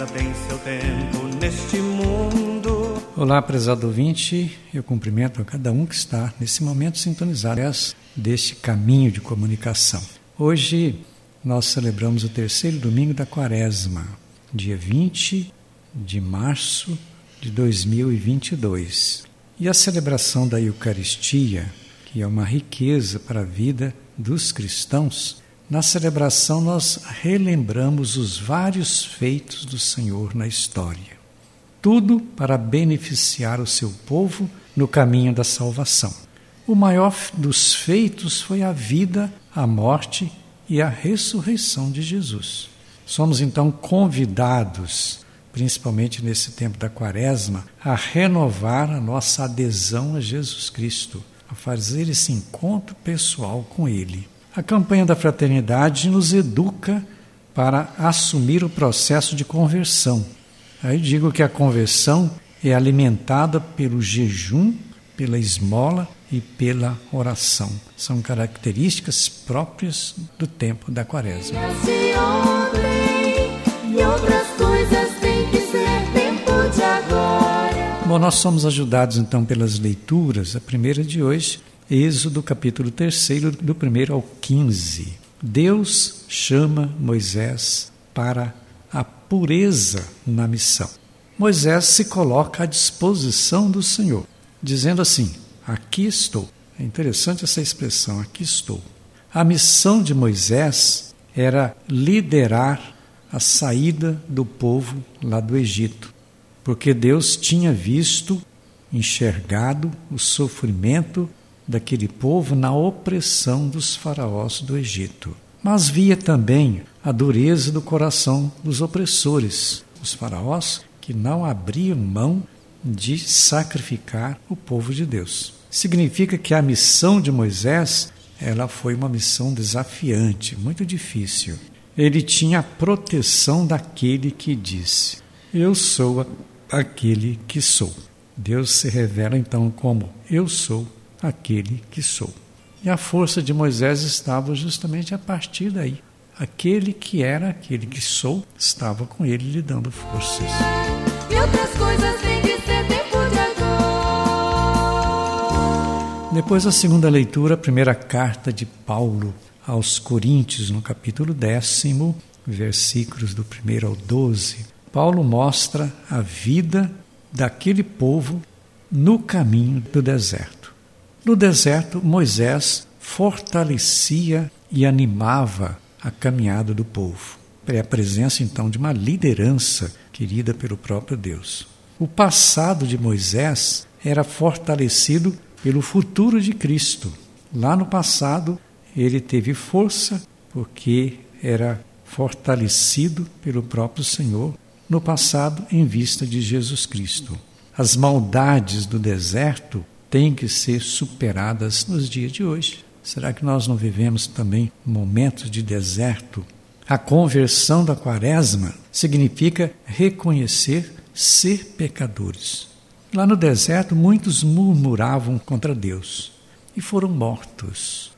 coisa tem seu tempo neste mundo. Olá, prezado ouvinte, eu cumprimento a cada um que está nesse momento sintonizado deste caminho de comunicação. Hoje nós celebramos o terceiro domingo da quaresma, dia 20 de março de 2022. E a celebração da Eucaristia, que é uma riqueza para a vida dos cristãos, na celebração nós relembramos os vários feitos do Senhor na história. Tudo para beneficiar o seu povo no caminho da salvação. O maior dos feitos foi a vida, a morte e a ressurreição de Jesus. Somos então convidados, principalmente nesse tempo da Quaresma, a renovar a nossa adesão a Jesus Cristo, a fazer esse encontro pessoal com Ele. A campanha da fraternidade nos educa para assumir o processo de conversão. Aí digo que a conversão é alimentada pelo jejum, pela esmola e pela oração. São características próprias do tempo da quaresma. Bom, nós somos ajudados então pelas leituras. A primeira de hoje Êxodo capítulo 3, do 1 ao 15. Deus chama Moisés para a pureza na missão. Moisés se coloca à disposição do Senhor, dizendo assim: Aqui estou. É interessante essa expressão, aqui estou. A missão de Moisés era liderar a saída do povo lá do Egito, porque Deus tinha visto, enxergado o sofrimento daquele povo na opressão dos faraós do Egito. Mas via também a dureza do coração dos opressores, os faraós que não abriam mão de sacrificar o povo de Deus. Significa que a missão de Moisés, ela foi uma missão desafiante, muito difícil. Ele tinha a proteção daquele que disse: Eu sou aquele que sou. Deus se revela então como eu sou aquele que sou. E a força de Moisés estava justamente a partir daí. Aquele que era aquele que sou estava com ele lhe dando forças. E outras coisas têm que ser tempo de agora. Depois da segunda leitura, a primeira carta de Paulo aos Coríntios, no capítulo décimo, versículos do 1 ao 12, Paulo mostra a vida daquele povo no caminho do deserto. No deserto, Moisés fortalecia e animava a caminhada do povo. É a presença então de uma liderança querida pelo próprio Deus. O passado de Moisés era fortalecido pelo futuro de Cristo. Lá no passado, ele teve força porque era fortalecido pelo próprio Senhor, no passado, em vista de Jesus Cristo. As maldades do deserto têm que ser superadas nos dias de hoje. Será que nós não vivemos também momentos de deserto? A conversão da quaresma significa reconhecer ser pecadores. Lá no deserto, muitos murmuravam contra Deus e foram mortos.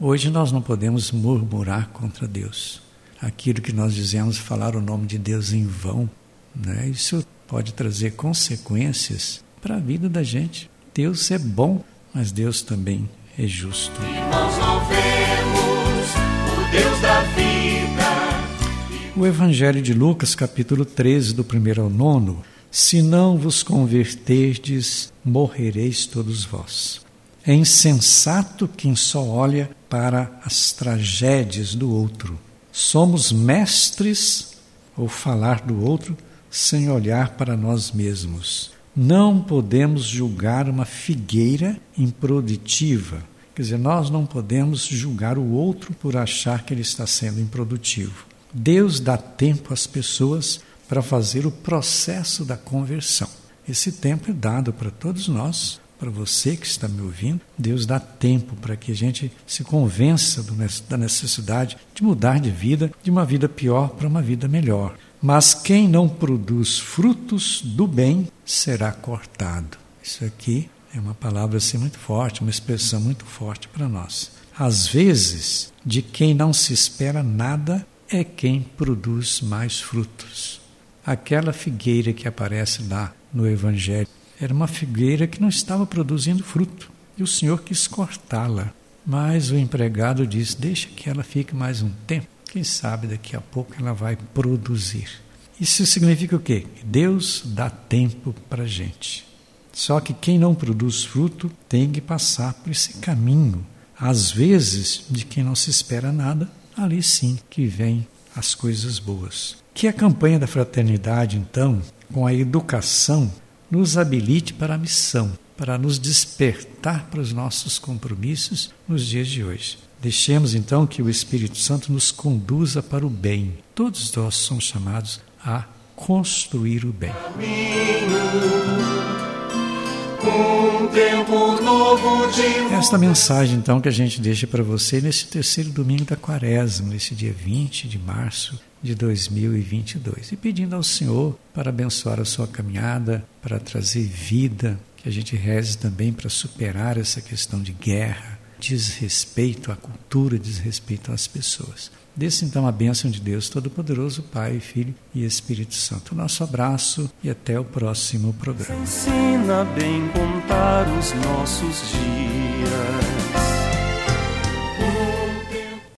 Hoje nós não podemos murmurar contra Deus. Aquilo que nós dizemos, falar o nome de Deus em vão, né? isso pode trazer consequências para a vida da gente. Deus é bom, mas Deus também é justo. Nós não vemos o Deus da vida. O Evangelho de Lucas, capítulo 13, do 1 ao 9. Se não vos converterdes, morrereis todos vós. É insensato quem só olha para as tragédias do outro. Somos mestres ou falar do outro sem olhar para nós mesmos. Não podemos julgar uma figueira improdutiva. Quer dizer, nós não podemos julgar o outro por achar que ele está sendo improdutivo. Deus dá tempo às pessoas para fazer o processo da conversão. Esse tempo é dado para todos nós, para você que está me ouvindo. Deus dá tempo para que a gente se convença da necessidade de mudar de vida, de uma vida pior para uma vida melhor. Mas quem não produz frutos do bem será cortado. Isso aqui é uma palavra assim muito forte, uma expressão muito forte para nós. Às vezes, de quem não se espera nada é quem produz mais frutos. aquela figueira que aparece lá no Evangelho era uma figueira que não estava produzindo fruto e o Senhor quis cortá-la. Mas o empregado disse: Deixa que ela fique mais um tempo. Quem sabe daqui a pouco ela vai produzir. Isso significa o quê? Deus dá tempo para a gente. Só que quem não produz fruto tem que passar por esse caminho. Às vezes, de quem não se espera nada, ali sim que vem as coisas boas. Que a campanha da fraternidade, então, com a educação, nos habilite para a missão, para nos despertar para os nossos compromissos nos dias de hoje. Deixemos então que o Espírito Santo nos conduza para o bem. Todos nós somos chamados a construir o bem. Esta mensagem, então, que a gente deixa para você nesse terceiro domingo da quaresma, nesse dia 20 de março de 2022. E pedindo ao Senhor para abençoar a sua caminhada, para trazer vida, que a gente reze também para superar essa questão de guerra, desrespeito à cultura, desrespeito às pessoas. Desse então a bênção de Deus Todo-Poderoso, Pai, Filho e Espírito Santo. Nosso abraço e até o próximo programa. ensina bem contar os nossos dias.